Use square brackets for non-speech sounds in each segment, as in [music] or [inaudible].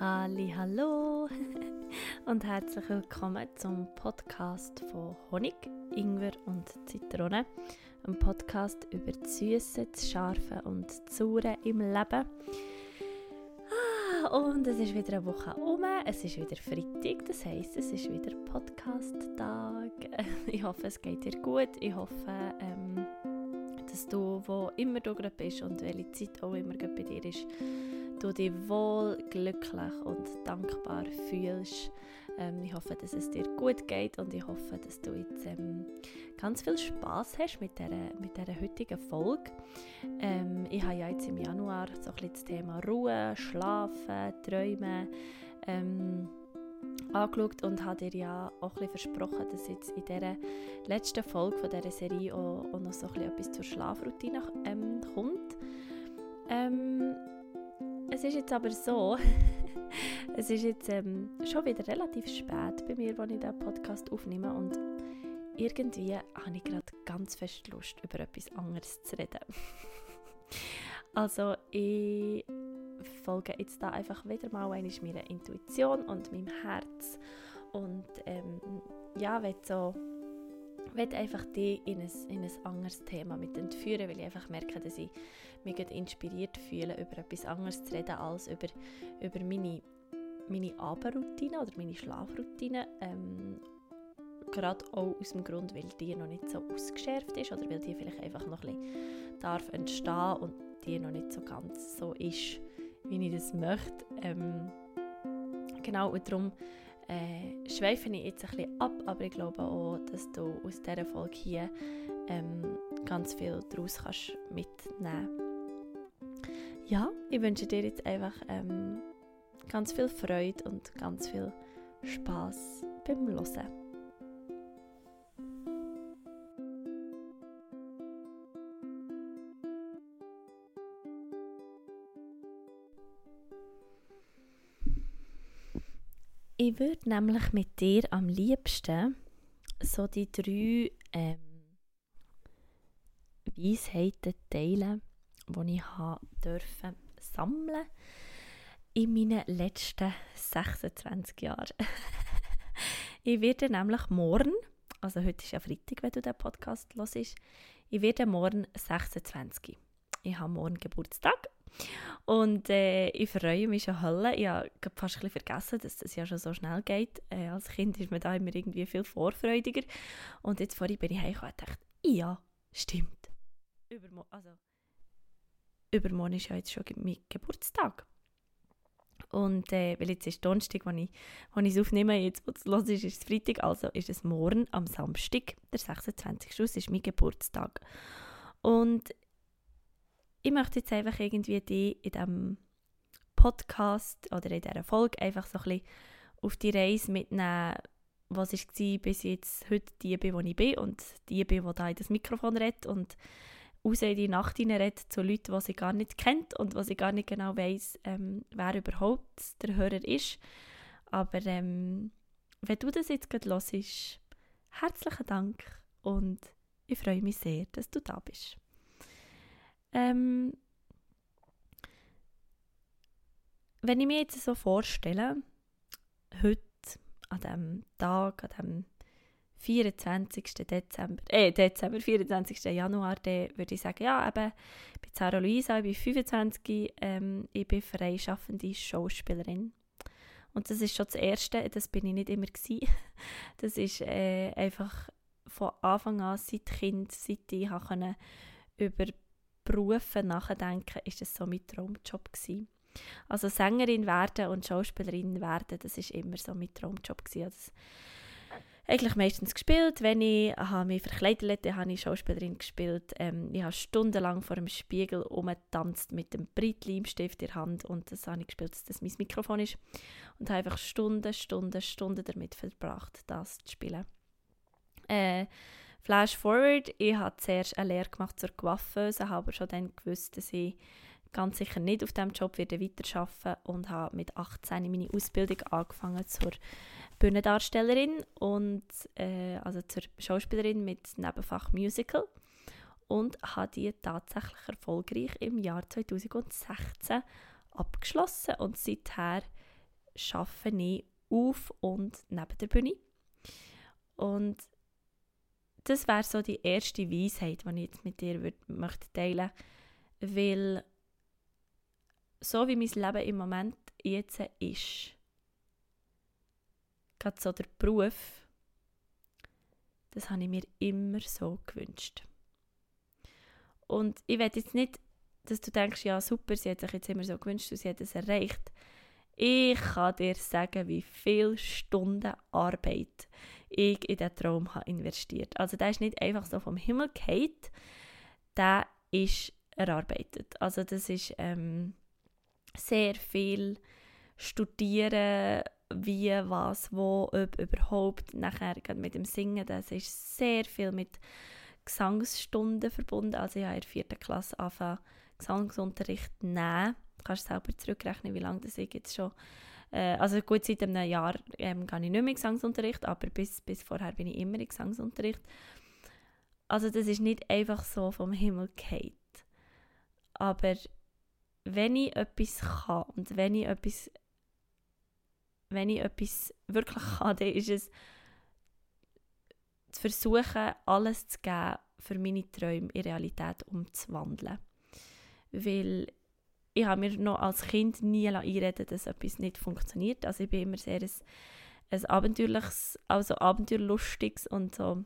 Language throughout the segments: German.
Hallo [laughs] und herzlich willkommen zum Podcast von Honig, Ingwer und Zitrone. Ein Podcast über das Süße, das Scharfe und das Saure im Leben. Ah, und es ist wieder eine Woche um. Es ist wieder Freitag, das heisst, es ist wieder Podcast-Tag. [laughs] Ich hoffe, es geht dir gut. Ich hoffe, ähm, dass du, wo immer du gerade bist und welche Zeit auch immer bei dir ist, du dich wohl, glücklich und dankbar fühlst. Ähm, ich hoffe, dass es dir gut geht und ich hoffe, dass du jetzt ähm, ganz viel Spaß hast mit dieser, mit dieser heutigen Folge. Ähm, ich habe ja jetzt im Januar so ein bisschen das Thema Ruhe, Schlafen, Träumen ähm, angeschaut und habe dir ja auch ein versprochen, dass jetzt in dieser letzten Folge dieser Serie auch, auch noch so etwas zur Schlafroutine ähm, kommt. Ähm, es ist jetzt aber so, [laughs] es ist jetzt ähm, schon wieder relativ spät bei mir, als ich diesen Podcast aufnehme und irgendwie habe ich gerade ganz fest Lust, über etwas anderes zu reden. [laughs] also ich folge jetzt da einfach wieder mal meiner Intuition und meinem Herz und ähm, ja, will so will einfach die in ein, in ein anderes Thema mit entführen, weil ich einfach merke, dass ich mich inspiriert fühle, über etwas anderes zu reden, als über, über meine, meine Abendroutine oder meine Schlafroutine. Ähm, gerade auch aus dem Grund, weil die noch nicht so ausgeschärft ist oder weil die vielleicht einfach noch ein bisschen darf entstehen und die noch nicht so ganz so ist, wie ich das möchte. Ähm, genau, und darum äh, schweife ich jetzt ein bisschen ab, aber ich glaube auch, dass du aus dieser Folge hier ähm, ganz viel daraus kannst mitnehmen Ja, ich wünsche dir jetzt einfach ähm, ganz viel Freude und ganz viel Spaß beim Hören. Ich würde nämlich mit dir am liebsten so die drei ähm, Weisheiten teilen, die ich habe dürfen sammeln in meinen letzten 26 Jahren. [laughs] ich werde nämlich morgen, also heute ist ja Freitag, wenn du den Podcast hörst, ich werde morgen 26. Ich habe morgen Geburtstag und äh, ich freue mich schon Hölle. Ich habe fast ein vergessen, dass das ja schon so schnell geht. Äh, als Kind ist man da immer irgendwie viel vorfreudiger. Und jetzt vorhin bin ich heimgekommen und dachte, ja, stimmt. Übermorgen, also, übermorgen ist ja jetzt schon mein Geburtstag. Und äh, weil jetzt ist Donnerstag, wenn ich, ich es aufnehme, jetzt wo es los ist, ist es Freitag, also ist es morgen am Samstag, der 26. Das ist mein Geburtstag. Und ich möchte jetzt einfach irgendwie die in diesem Podcast oder in dieser Folge einfach so ein bisschen auf die Reise mitnehmen, was war, bis ich jetzt heute die bin, wo ich bin und die bin, die da in das Mikrofon redet und raus in die Nacht redet zu Leuten, die sie gar nicht kennt und was ich gar nicht genau weiß, ähm, wer überhaupt der Hörer ist. Aber ähm, wenn du das jetzt gerade hörst, herzlichen Dank und ich freue mich sehr, dass du da bist. Ähm, wenn ich mir jetzt so vorstelle, heute an dem Tag, an dem 24. Dezember, äh, Dezember, 24. Januar, dann würde ich sagen, ja, eben, ich bin Sarah Luisa, ich bin 25, ähm, ich bin freischaffende Schauspielerin. Und das ist schon das Erste, das bin ich nicht immer gewesen. [laughs] Das ist äh, einfach von Anfang an, seit Kind, seit ich konnte über Berufen nachdenken, ist das so mein Traumjob gewesen. Also Sängerin werden und Schauspielerin werden, das ist immer so mein Traumjob gewesen. Also eigentlich meistens gespielt. Wenn ich habe mich verkleidet habe, habe ich Schauspielerin gespielt. Ähm, ich habe stundenlang vor dem Spiegel umgetanzt mit dem Breitleimstift in der Hand und das habe ich gespielt, dass das mein Mikrofon ist. Und habe einfach Stunden, Stunden, Stunden damit verbracht, das zu spielen. Äh, Flash forward, ich habe zuerst eine Lehre gemacht zur Coiffeuse, habe aber schon dann gewusst, dass ich ganz sicher nicht auf diesem Job werde weiterarbeiten und habe mit 18 meine Ausbildung angefangen zur Bühnendarstellerin und äh, also zur Schauspielerin mit Nebenfach Musical und habe die tatsächlich erfolgreich im Jahr 2016 abgeschlossen und seither arbeite ich auf und neben der Bühne. Und das wäre so die erste Weisheit, die ich jetzt mit dir würd, möchte teilen möchte, weil so wie mein Leben im Moment jetzt ist, gerade so der Beruf, das habe ich mir immer so gewünscht. Und ich will jetzt nicht, dass du denkst, ja super, sie hat sich jetzt immer so gewünscht und sie hat es erreicht. Ich kann dir sagen, wie viele Stunden Arbeit ich in diesen Traum habe investiert. Also der ist nicht einfach so vom Himmel gefallen, der ist erarbeitet. Also das ist ähm, sehr viel Studieren, wie, was, wo, ob überhaupt. Nachher mit dem Singen, das ist sehr viel mit Gesangsstunden verbunden. Also ich habe in der vierten Klasse angefangen, Gesangsunterricht nehmen. Kannst selber zurückrechnen, wie lange das ich jetzt schon... Äh, also gut, seit einem Jahr ähm, gehe ich nicht mehr Gesangsunterricht, aber bis, bis vorher bin ich immer in Gesangsunterricht. Also das ist nicht einfach so vom Himmel gefallen. Aber wenn ich etwas kann und wenn ich etwas wenn ich etwas wirklich kann, dann ist es zu versuchen, alles zu geben, für meine Träume in Realität umzuwandeln. Weil ich habe mir noch als Kind nie einreden dass etwas nicht funktioniert. Also ich bin immer sehr ein, ein abenteuerliches, also abenteuerlustiges und so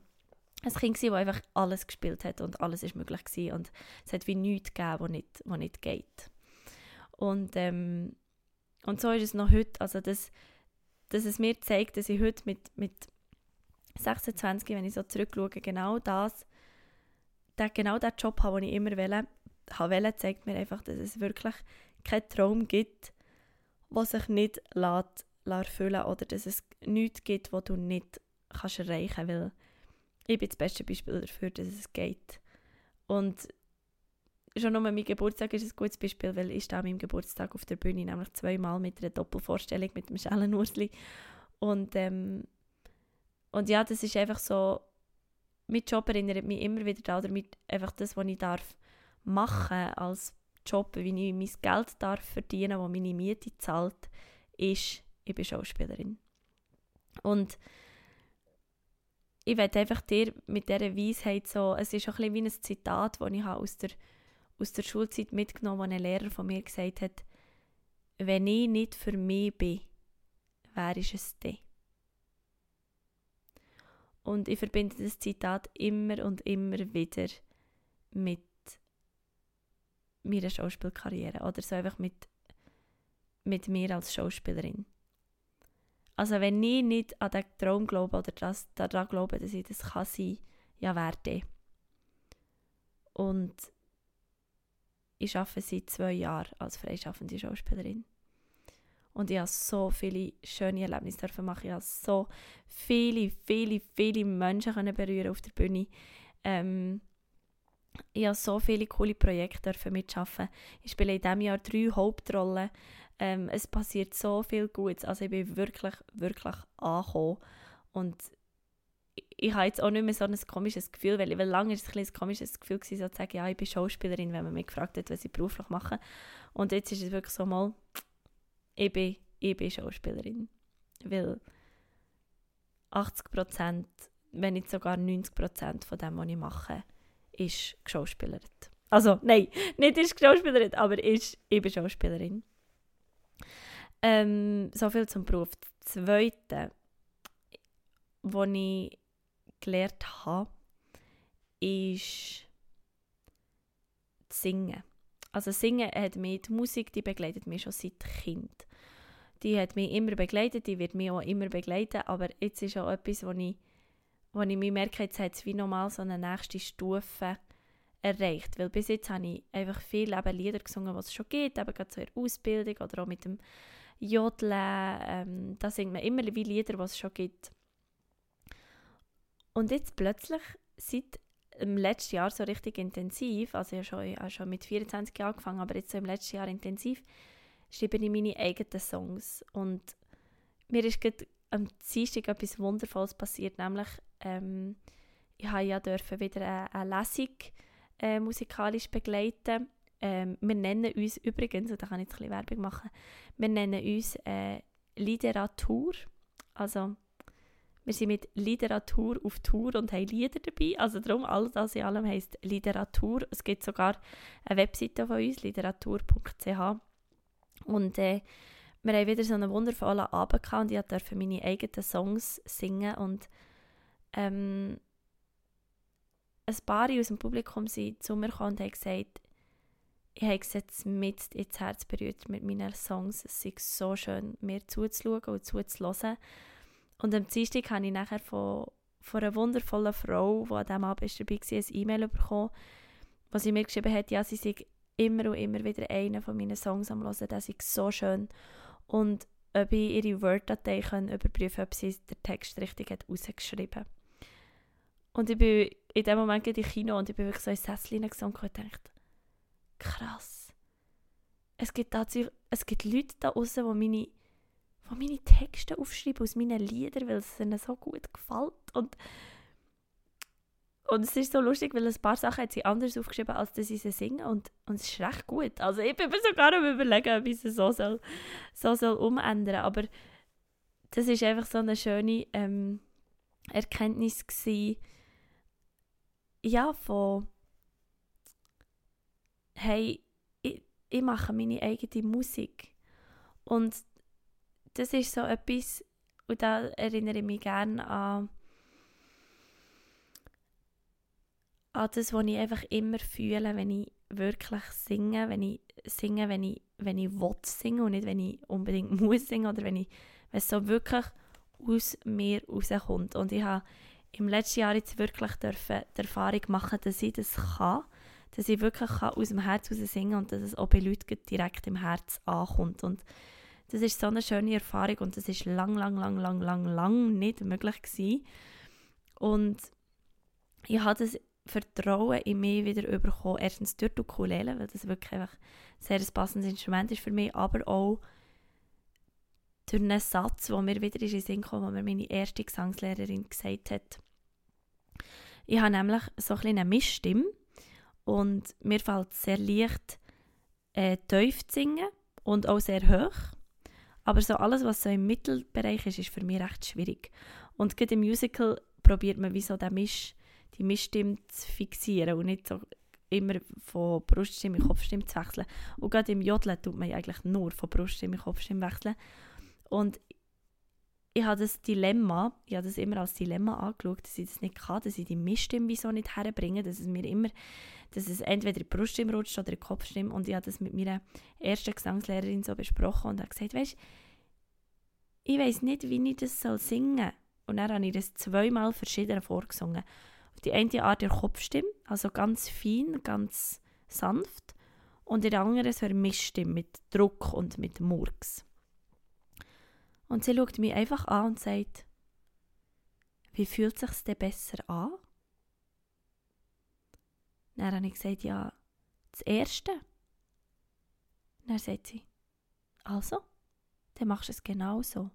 ein Kind das einfach alles gespielt hat und alles ist möglich gewesen und es hat wie nichts gegeben, was nicht, was nicht geht. Und, ähm, und so ist es noch heute, also das, dass es mir zeigt, dass ich heute mit, mit 26, wenn ich so zurückschaue, genau das, genau der Job habe, den ich immer wollte, wollte, zeigt mir einfach, dass es wirklich keinen Traum gibt, der sich nicht lässt, erfüllen oder dass es nichts gibt, was du nicht kannst erreichen kannst, ich bin das beste Beispiel dafür, dass es geht. Und schon nur mein Geburtstag ist ein gutes Beispiel, weil ich stehe an meinem Geburtstag auf der Bühne, nämlich zweimal mit einer Doppelvorstellung mit dem Schellenursli. Und, ähm, und ja, das ist einfach so, mein Job erinnert mich immer wieder daran, mit einfach das, was ich darf machen als Job, wie ich mein Geld darf verdienen, wo meine Miete zahlt, ist, ich bin Schauspielerin. Und ich werde einfach dir mit dieser Weisheit so, es ist auch ein bisschen wie ein Zitat, das ich aus der aus der Schulzeit mitgenommen, wo ein Lehrer von mir gesagt hat, wenn ich nicht für mich bin, wer ist es denn? Und ich verbinde das Zitat immer und immer wieder mit meiner Schauspielkarriere oder so einfach mit, mit mir als Schauspielerin. Also wenn ich nicht an den Traum glaube oder das, daran glaube, dass ich das kann sein, ja wer denn? Und ich arbeite seit zwei Jahren als freischaffende Schauspielerin. Und ich habe so viele schöne Erlebnisse dürfen machen. Ich habe so viele, viele, viele Menschen können berühren auf der Bühne. Ähm, ich habe so viele coole Projekte mitschaffen. Ich spiele in diesem Jahr drei Hauptrollen. Ähm, es passiert so viel Gutes. Also ich bin wirklich, wirklich angekommen. Und ich habe jetzt auch nicht mehr so ein komisches Gefühl, weil, weil lange war es ein, ein komisches Gefühl, gewesen, so zu sagen, ja, ich bin Schauspielerin, wenn man mich gefragt hat, was ich beruflich mache. Und jetzt ist es wirklich so mal, ich bin, ich bin Schauspielerin. Weil 80 Prozent, wenn nicht sogar 90 Prozent von dem, was ich mache, ist geschauspielert. Also, nein, nicht ist geschauspielert, aber ist, ich bin Schauspielerin. Ähm, so viel zum Beruf. Das Zweite, wo ich gelernt habe, ist Singen. Also Singen hat mich, die Musik, die begleitet mich schon seit Kind. Die hat mich immer begleitet, die wird mich auch immer begleiten, aber jetzt ist auch etwas, wo ich, wo ich mir merke, jetzt hat es wie nochmal so eine nächste Stufe erreicht. Weil bis jetzt habe ich einfach viele eben Lieder gesungen, die es schon gibt, eben gerade so in Ausbildung oder auch mit dem Jodeln. Ähm, da singt man immer wie Lieder, die es schon gibt. Und jetzt plötzlich, seit im letzten Jahr so richtig intensiv, also ich habe schon, schon mit 24 Jahren angefangen, aber jetzt so im letzten Jahr intensiv, schreibe ich meine eigenen Songs. Und mir ist gerade am Dienstag etwas Wundervolles passiert, nämlich ähm, ich habe ja dürfen wieder eine, eine Lesung äh, musikalisch begleiten. Ähm, wir nennen uns übrigens, und da kann ich jetzt ein bisschen Werbung machen, wir nennen uns äh, Literatur, also wir sind mit Literatur auf Tour und haben Lieder dabei. Also darum, alles das in allem heisst Literatur. Es gibt sogar eine Webseite von uns, literatur.ch. Und äh, wir haben wieder so einen wundervollen Abend gehabt und ich durfte meine eigenen Songs singen und ähm, ein paar aus dem Publikum sind zu mir gekommen und haben gesagt, ich habe jetzt mit ins Herz berührt mit meinen Songs. Es ist so schön, mir zuzuschauen und zuzuhören. Und am Dienstag habe ich nachher von, von einer wundervollen Frau, die an diesem Abend dabei war, ein E-Mail bekommen, wo sie mir geschrieben hat, ja, sie sei immer und immer wieder einen von meinen Songs am Hören, der ist so schön. Und ob ich ihre Word-Datei überprüfen kann, ob sie den Text richtig hat rausgeschrieben Und ich bin in dem Moment in Kino und ich bin wirklich so in Sesseln und gedacht, krass. Es gibt, es gibt Leute da draußen, die meine die meine Texte aufschreiben aus meinen Liedern, weil es ihnen so gut gefällt. Und, und es ist so lustig, weil ein paar Sachen hat sie anders aufgeschrieben, als dass sie singen. Und, und es ist recht gut. Also ich bin mir sogar am überlegen, wie sie so soll, so soll umändern. Aber das ist einfach so eine schöne ähm, Erkenntnis gewesen, ja, von hey, ich, ich mache meine eigene Musik. Und das ist so etwas, und da erinnere ich mich gerne an, an das, was ich einfach immer fühle, wenn ich wirklich singe, wenn ich singe, wenn ich, wenn ich will singen und nicht, wenn ich unbedingt [laughs] muss singen oder wenn, ich, wenn es so wirklich aus mir rauskommt. Und ich habe im letzten Jahr jetzt wirklich dürfen, die Erfahrung machen, dass ich das kann, dass ich wirklich kann aus dem Herz raus singen und dass es auch bei Leuten direkt im Herz ankommt. Und das ist so eine schöne Erfahrung und das ist lang, lang, lang, lang, lang, lang nicht möglich gewesen. Und ich habe das Vertrauen in mich wieder bekommen. Erstens durch die Ukulele, weil das wirklich einfach ein sehr passendes Instrument ist für mich, aber auch durch einen Satz, der mir wieder in den Sinn kam, wo mir meine erste Gesangslehrerin gesagt hat. Ich habe nämlich so ein eine Mischstimme und mir fällt es sehr leicht, äh, tief zu singen und auch sehr hoch. Aber so alles, was so im Mittelbereich ist, ist für mich recht schwierig. Und gerade im Musical probiert man wie so den Misch, die Mischstimme zu fixieren und nicht so immer von Bruststimme in Kopfstimme zu wechseln. Und gerade im Jodeln tut man eigentlich nur von Bruststimme in Kopfstimme wechseln. Und ich habe das Dilemma, ich habe das immer als Dilemma angeschaut, dass ich das nicht kann, dass ich die Mischstimme so nicht herbringe, dass es mir immer, dass es entweder in die Bruststimme rutscht oder die Kopfstimme. Und ich habe das mit meiner ersten Gesangslehrerin so besprochen und habe gesagt, weißt ich weiß nicht, wie ich das soll singen soll. Und dann habe ich das zweimal verschieden vorgesungen. Die eine Art der Kopfstimme, also ganz fein, ganz sanft. Und die andere so eine Mischstimme mit Druck und mit Murks. Und sie schaut mich einfach an und sagt, wie fühlt es sich denn besser an? Dann habe ich gesagt, ja, das Erste. Dann sagt sie, also, dann machst du es genau so.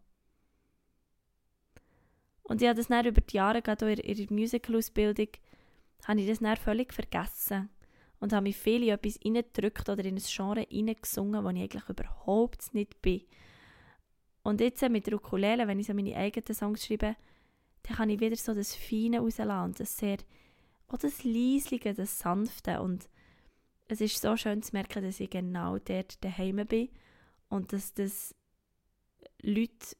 Und ich habe das dann über die Jahre, gerade in der Musical-Ausbildung, habe ich das dann völlig vergessen und habe mich viel in etwas reingedrückt oder in ein Genre reingesungen, wo ich eigentlich überhaupt nicht bin. Und jetzt mit der Ukulele, wenn ich so meine eigenen Songs schreibe, dann kann ich wieder so das Feine rauslassen das sehr, auch das Leislige, das Sanfte und es ist so schön zu merken, dass ich genau dort daheim bin und dass das Leuten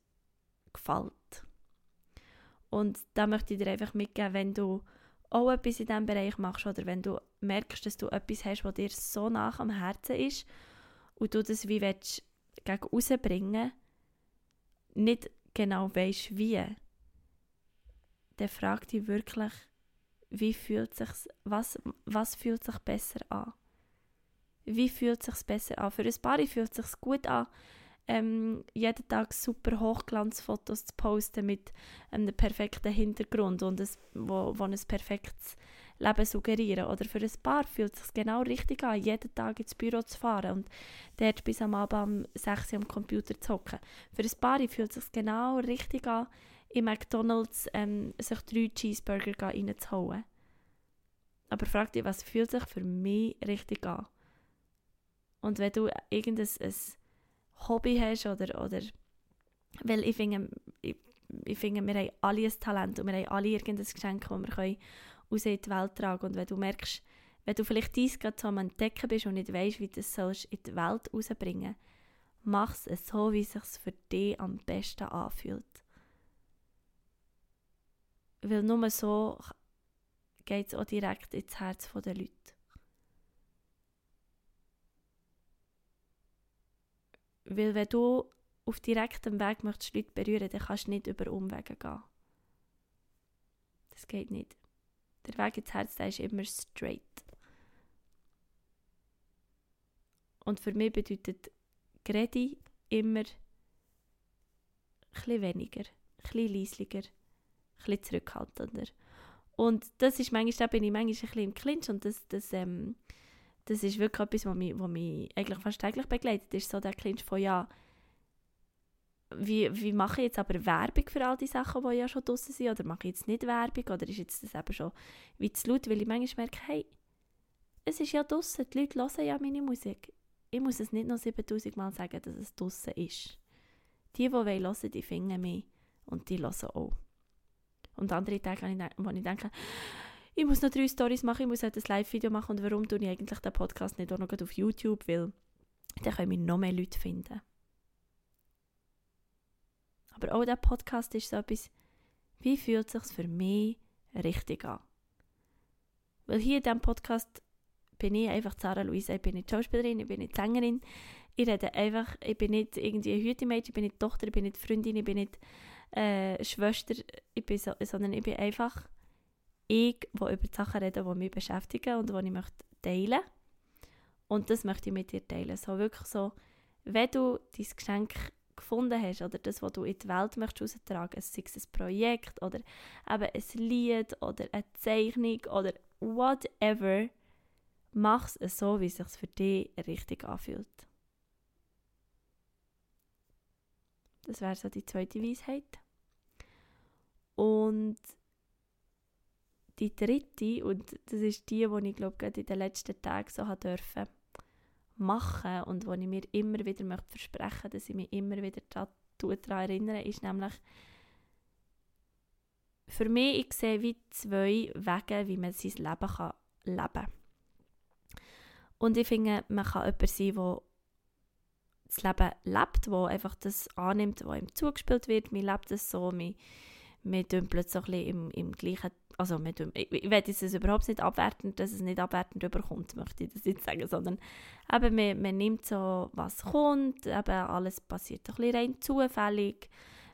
gefällt. Und da möchte ich dir einfach mitgeben, wenn du auch etwas in diesem Bereich machst oder wenn du merkst, dass du etwas hast, was dir so nach am Herzen ist und du das wie willst, gegen rausbringen nicht genau weißt wie, dann frag dich wirklich, wie fühlt sich's, was, was fühlt sich besser an? Wie fühlt sich besser an? Für ein Paar fühlt es sich gut an, ähm, jeden Tag super Hochglanzfotos zu posten mit einem perfekten Hintergrund und ein, wo, wo ein perfektes Leben suggerieren. Oder für ein Paar fühlt es sich genau richtig an, jeden Tag ins Büro zu fahren und dort bis am Abend um 6 Uhr am Computer zu hocken. Für ein Paar fühlt es sich genau richtig an, in McDonalds ähm, sich drei Cheeseburger reinzuholen. Aber frag dich, was fühlt sich für mich richtig an? Und wenn du irgendein ein Hobby hast oder, oder weil ich finde, ich, ich finde, wir haben alle ein Talent und wir haben alle irgendein Geschenk, das wir können raus in die Welt tragen Und wenn du merkst, wenn du vielleicht dies gerade so am Entdecken bist und nicht weißt, wie du sollst in die Welt rausbringen mach es so, wie es sich für dich am besten anfühlt. Weil nur so geht es auch direkt ins Herz der Leute. Weil wenn du auf direktem Weg möchtest Leute berühren, dann kannst du nicht über Umwege gehen. Das geht nicht. Der Weg ins Herz, der ist immer straight. Und für mich bedeutet Gredi immer etwas weniger, etwas leislicher, etwas zurückhaltender. Und das ist manchmal, da bin ich manchmal ein bisschen im Clinch und das, das, ähm, das ist wirklich etwas, was mich, was mich eigentlich fast täglich begleitet, ist so der Clinch von, ja, wie, wie mache ich jetzt aber Werbung für all die Sachen, die ja schon draußen sind, oder mache ich jetzt nicht Werbung, oder ist jetzt das eben schon wie zu laut, weil ich manchmal merke, hey, es ist ja draußen, die Leute hören ja meine Musik. Ich muss es nicht noch 7000 Mal sagen, dass es draußen ist. Die, die wollen hören, die finden mich und die hören auch. Und andere Tage, wo ich denke, ich muss noch drei Stories machen, ich muss halt ein Live-Video machen und warum tue ich eigentlich den Podcast nicht auch noch auf YouTube, weil dann können wir noch mehr Leute finden. Aber auch dieser Podcast ist so etwas, wie fühlt es sich für mich richtig an? Weil hier in diesem Podcast bin ich einfach Sarah Luisa, ich bin nicht Schauspielerin, ich bin nicht Sängerin, ich rede einfach, ich bin nicht irgendwie ein Hütemädchen, ich bin nicht Tochter, ich bin nicht Freundin, ich bin nicht äh, Schwester, ich bin so, sondern ich bin einfach ich, die über die Sachen rede, die mich beschäftigen und die ich möchte teilen Und das möchte ich mit dir teilen. So wirklich so, wenn du dein Geschenk gefunden hast oder das, was du in die Welt möchtest austragen, sei es ein Projekt oder eben ein Lied oder eine Zeichnung oder whatever, mach es so, wie es sich für dich richtig anfühlt. Das wäre so die zweite Weisheit. Und die dritte, und das ist die, die ich glaube in den letzten Tagen so haben machen und wo ich mir immer wieder möchte versprechen dass ich mich immer wieder daran erinnere, ist nämlich für mich, ich sehe wie zwei Wege, wie man sein Leben kann leben kann. Und ich finde, man kann jemand sein, der das Leben lebt, der einfach das annimmt, was ihm zugespielt wird. Man lebt es so, man, man dümpelt so ein bisschen im, im gleichen also mit, ich, ich will es überhaupt nicht abwerten, dass es nicht abwertend überkommt, möchte ich das nicht sagen, sondern eben, man, man nimmt so, was kommt, eben alles passiert ein bisschen rein zufällig,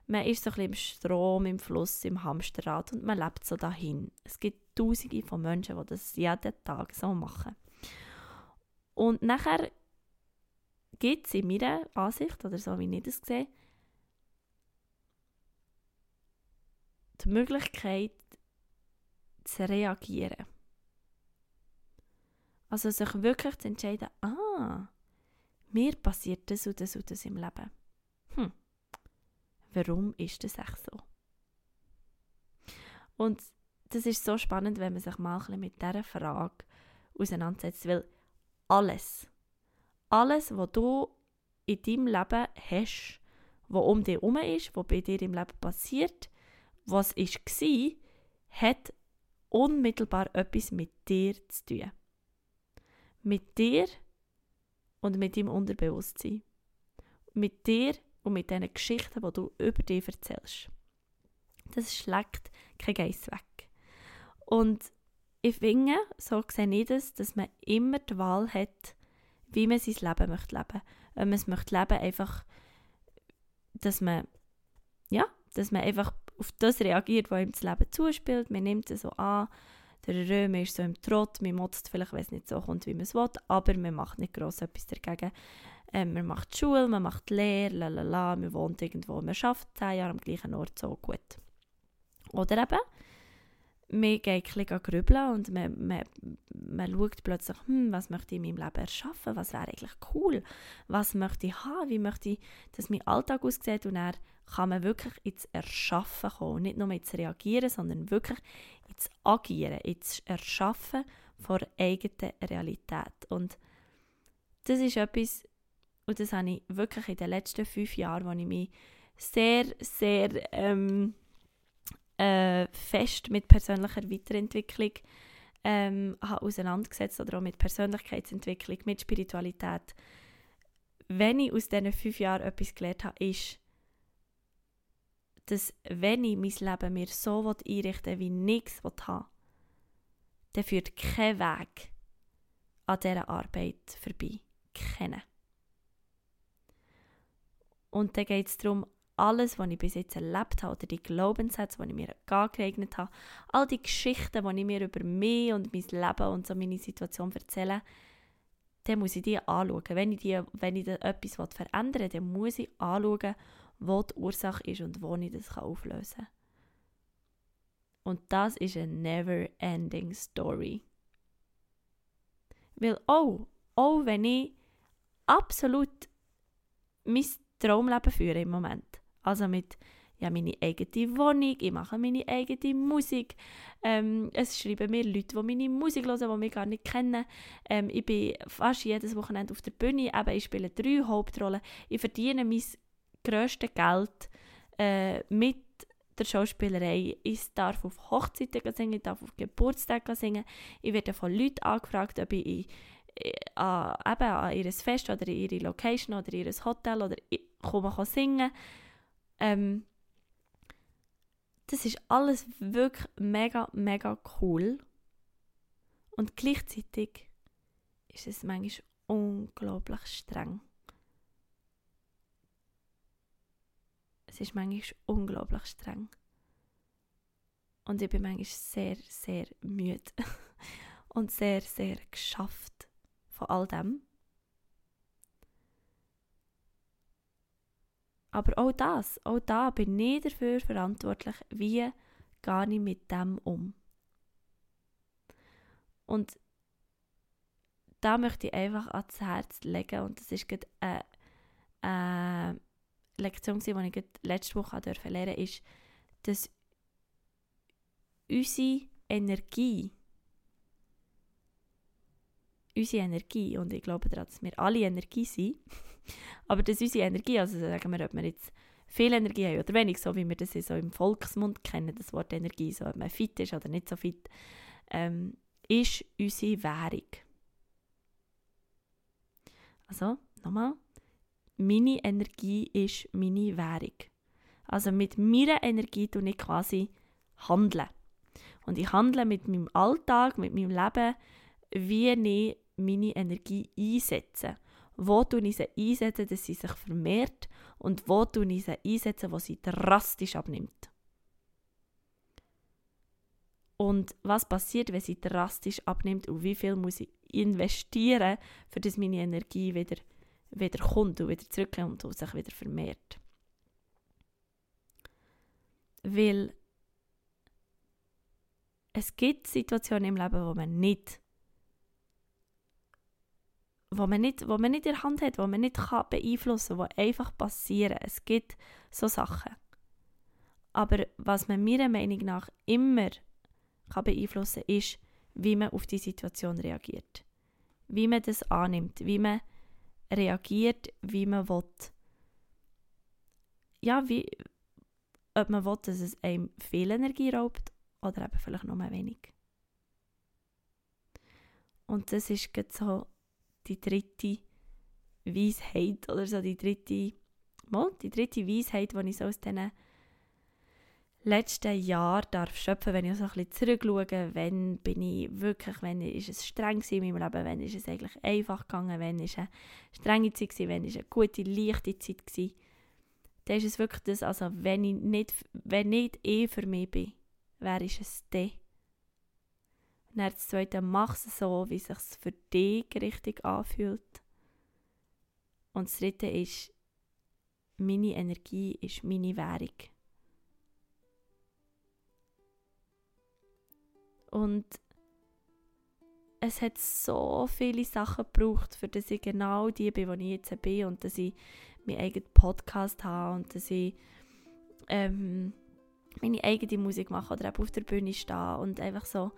man ist so ein bisschen im Strom, im Fluss, im Hamsterrad und man lebt so dahin. Es gibt tausende von Menschen, die das jeden Tag so machen. Und nachher gibt es in meiner Ansicht, oder so wie ich das sehe, die Möglichkeit, zu reagieren. Also sich wirklich zu entscheiden, ah, mir passiert das und das und das im Leben. Hm, warum ist das echt so? Und das ist so spannend, wenn man sich mal mit dieser Frage auseinandersetzt, weil alles, alles, was du in deinem Leben hast, was um dich herum ist, was bei dir im Leben passiert, was war, hat unmittelbar etwas mit dir zu tun. Mit dir und mit deinem Unterbewusstsein. Mit dir und mit diesen Geschichten, die du über dich erzählst. Das schlägt kein Geist weg. Und ich finde, so sehe ich das, dass man immer die Wahl hat, wie man sein Leben möchte leben. Wenn man es möchte leben, einfach, dass man, ja, dass man einfach auf das reagiert, was ihm das Leben zuspielt. Man nimmt es so an, der Römer ist so im Trott, man motzt vielleicht, wenn es nicht so kommt, wie man es will, aber man macht nicht gross etwas dagegen. Ähm, man macht Schule, man macht Lehre, lalala, man wohnt irgendwo, man schafft zehn Jahre am gleichen Ort, so gut. Oder eben, man geht ein grübeln und man, man, man schaut plötzlich, hm, was möchte ich in meinem Leben erschaffen, was wäre eigentlich cool, was möchte ich haben, wie möchte ich, dass mein Alltag aussieht? Und dann kann man wirklich ins Erschaffen kommen, nicht nur ins Reagieren, sondern wirklich ins Agieren, ins Erschaffen von eigenen Realität. Und das ist etwas, und das habe ich wirklich in den letzten fünf Jahren, wo ich mich sehr, sehr ähm, äh, fest mit persönlicher Weiterentwicklung ähm, habe auseinandergesetzt oder auch mit Persönlichkeitsentwicklung, mit Spiritualität. Wenn ich aus diesen fünf Jahren etwas gelernt habe, ist, dass wenn ich mein Leben mir so einrichten will, wie nichts habe, dann führt kein Weg an dieser Arbeit vorbei. Kennen. Und dann geht es darum, alles, was ich bis jetzt erlebt habe, oder die Glaubenssätze, die ich mir angeeignet habe, all die Geschichten, die ich mir über mich und mein Leben und so meine Situation erzähle, dann muss ich die anschauen. Wenn ich, die, wenn ich etwas verändern will, dann muss ich anschauen, wo die Ursache ist und wo ich das auflösen kann. Und das ist eine never-ending Story. Weil auch, auch wenn ich absolut mein Traumleben führe im Moment, also mit ja, meine eigene Wohnung, ich mache meine eigene Musik. Ähm, es schreiben mir Leute, die meine Musik hören, die mich gar nicht kennen. Ähm, ich bin fast jedes Wochenende auf der Bühne, eben, ich spiele drei Hauptrollen. Ich verdiene mein grösstes Geld äh, mit der Schauspielerei. Ich darf auf Hochzeiten singen, ich darf auf Geburtstagen singen. Ich werde von Leuten angefragt, ob ich äh, an, eben an ihr Fest oder ihre Location oder ihr Hotel oder komme singen ähm, das ist alles wirklich mega, mega cool. Und gleichzeitig ist es manchmal unglaublich streng. Es ist manchmal unglaublich streng. Und ich bin manchmal sehr, sehr müde [laughs] und sehr, sehr geschafft von all dem. Aber auch das, auch da bin ich dafür verantwortlich, wie gehe ich mit dem um. Und da möchte ich einfach ans Herz legen und das ist gerade eine, eine Lektion, die ich letzte Woche lernen durfte, ist, dass unsere Energie, unsere Energie, und ich glaube daran, dass wir alle Energie sind, [laughs] aber dass unsere Energie, also sagen wir, ob wir jetzt viel Energie haben oder wenig, so wie wir das so im Volksmund kennen, das Wort Energie, so ob man fit ist oder nicht so fit, ähm, ist unsere Währung. Also, nochmal, meine Energie ist meine Währung. Also mit meiner Energie tue ich quasi handeln. Und ich handle mit meinem Alltag, mit meinem Leben, wie ich meine Energie einsetze wo tun ich sie einsetzen, dass sie sich vermehrt und wo tun ich sie einsetzen, wo sie drastisch abnimmt. Und was passiert, wenn sie drastisch abnimmt und wie viel muss ich investieren, für dass meine Energie wieder, wieder kommt und wieder zurückkommt und sich wieder vermehrt. Weil es gibt Situationen im Leben, wo man nicht wo man nicht, wo man nicht in der Hand hat, wo man nicht kann beeinflussen kann, die einfach passieren. Es gibt so Sachen. Aber was man meiner Meinung nach immer kann beeinflussen kann, ist, wie man auf die Situation reagiert. Wie man das annimmt, wie man reagiert, wie man will. Ja, wie, ob man will, dass es einem viel Energie raubt oder eben vielleicht nur wenig. Und das ist so die dritte Weisheit oder so die dritte, mal, die dritte Weisheit, die ich so aus diesen letzten Jahren darf schöpfen, wenn ich so ein bisschen zurückschaue, wenn bin ich wirklich, wenn ist es streng in meinem Leben, wenn ist es eigentlich einfach gegangen, wenn ist eine strenge Zeit gewesen, wenn ist eine gute, leichte Zeit gewesen, dann ist es wirklich das, also wenn ich nicht, wenn nicht eh für mich bin, wer ist es dann? Dann das zweite, mach es so, wie es sich für dich richtig anfühlt. Und das dritte ist, meine Energie ist meine Währung. Und es hat so viele Sachen gebraucht, für dass ich genau die bin, wo ich jetzt bin und dass ich meinen eigenen Podcast habe und dass ich ähm, meine eigene Musik mache oder auf der Bühne stehe und einfach so.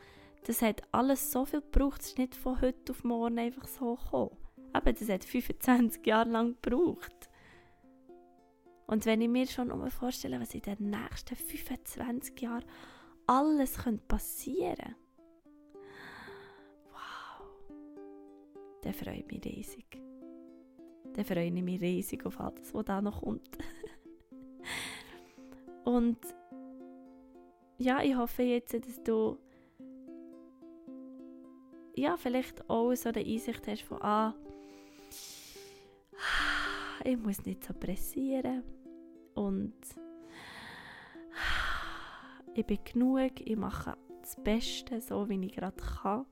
Das hat alles so viel gebraucht. Es ist nicht von heute auf morgen einfach so gekommen. Aber das hat [laughs] 25 Jahre lang gebraucht. Und wenn ich mir schon vorstelle, was in den nächsten 25 Jahren alles passieren könnte, dann freue ich mich riesig. Dann freue ich mich riesig auf alles, was da noch kommt. [laughs] Und ja, ich hoffe jetzt, dass du ja, vielleicht auch so eine Einsicht hast von, ah, ich muss nicht so pressieren und ich bin genug, ich mache das Beste, so wie ich gerade kann.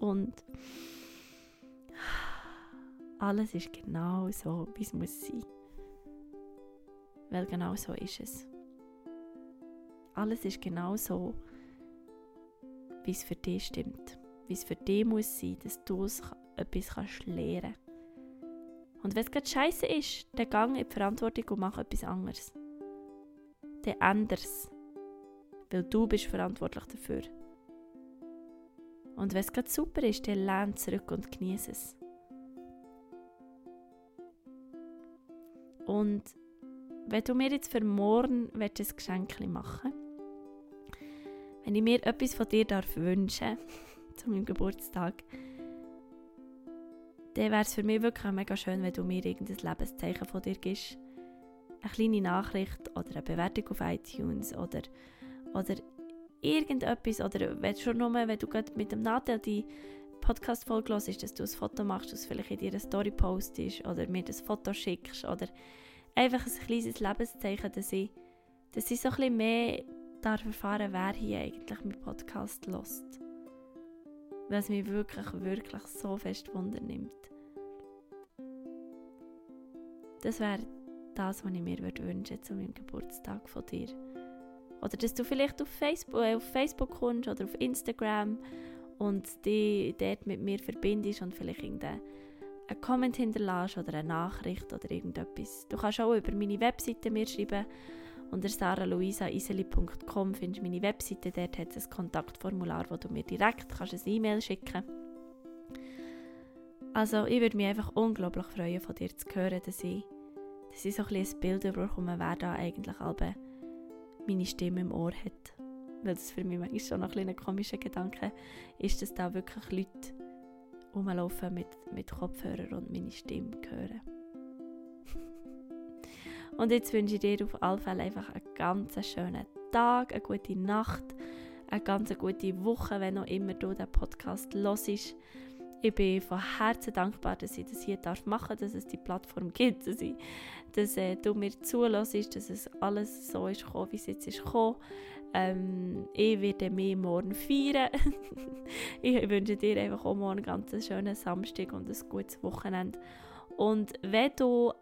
Und alles ist genau so, wie es muss sein. Weil genau so ist es. Alles ist genau so, wie es für dich stimmt. Wie es für dich muss sein, dass du etwas kannst lernen Und wenn es gerade scheiße ist, dann gang in die Verantwortung und mach etwas anderes. Dann anders. Weil du bist verantwortlich dafür. Und wenn es gerade super ist, dann lern zurück und genieße es. Und wenn du mir jetzt für morgen ein Geschenk machen wenn ich mir etwas von dir darf wünschen zu meinem Geburtstag, dann wäre es für mich wirklich mega schön, wenn du mir irgendein Lebenszeichen von dir gibst. Eine kleine Nachricht oder eine Bewertung auf iTunes oder, oder irgendetwas. Oder wenn, schon nur, wenn du mit dem Nadel die Podcast-Folge hörst, dass du ein Foto machst, das vielleicht in dir Story postest oder mir das Foto schickst oder einfach ein kleines Lebenszeichen, dass ich, dass ich so ein bisschen mehr darf erfahren, wer hier eigentlich meinen Podcast lost. Es mich wirklich, wirklich so fest Wunder nimmt. Das wäre das, was ich mir würde wünschen zu meinem Geburtstag von dir. Oder dass du vielleicht auf Facebook, äh, auf Facebook kommst oder auf Instagram und dich dort mit mir verbindest und vielleicht einen Comment hinterlässt oder eine Nachricht oder irgendetwas. Du kannst auch über meine Webseite mir schreiben. Unter saraluisaiseli.com findest du meine Webseite. Dort hat es ein Kontaktformular, wo du mir direkt kannst eine E-Mail schicken Also ich würde mich einfach unglaublich freuen, von dir zu hören, dass ich, dass ich so ein, ein Bild bekomme, wer da eigentlich alle meine Stimme im Ohr hat weil das für mich manchmal schon noch ein, ein komischer Gedanke ist, dass da wirklich Leute rumlaufen mit, mit Kopfhörern und meine Stimme hören. Und jetzt wünsche ich dir auf alle Fälle einfach einen ganz schönen Tag, eine gute Nacht, eine ganz gute Woche, wenn auch immer du den Podcast hörst. Ich bin von Herzen dankbar, dass ich das hier machen darf, dass es die Plattform gibt, dass, ich, dass äh, du mir zulässt, dass es alles so ist gekommen, wie es jetzt ist gekommen. Ähm, ich werde mich morgen feiern. [laughs] ich wünsche dir einfach auch morgen einen ganz schönen Samstag und ein gutes Wochenende. Und wenn du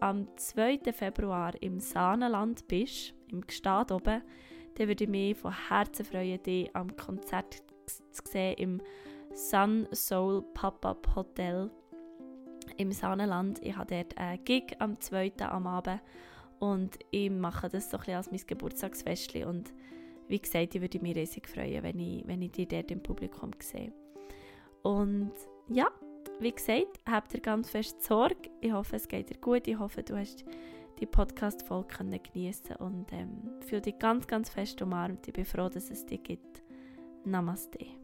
am 2. Februar im Sahnenland bist, im Gestad oben, dann würde ich mich von Herzen freuen, dich am Konzert zu sehen im Sun Soul Pop-Up Hotel im Sahnenland. Ich habe dort einen Gig am 2. am Abend und ich mache das so ein bisschen als mein Geburtstagsfest. Und wie gesagt, ich würde mich riesig freuen, wenn ich, wenn ich dich dort im Publikum sehe. Und ja, wie gesagt, habt ihr ganz fest Sorge. Ich hoffe, es geht dir gut. Ich hoffe, du hast die Podcast-Folge genießen und ähm, fühle dich ganz, ganz fest umarmt. Ich bin froh, dass es dich gibt. Namaste.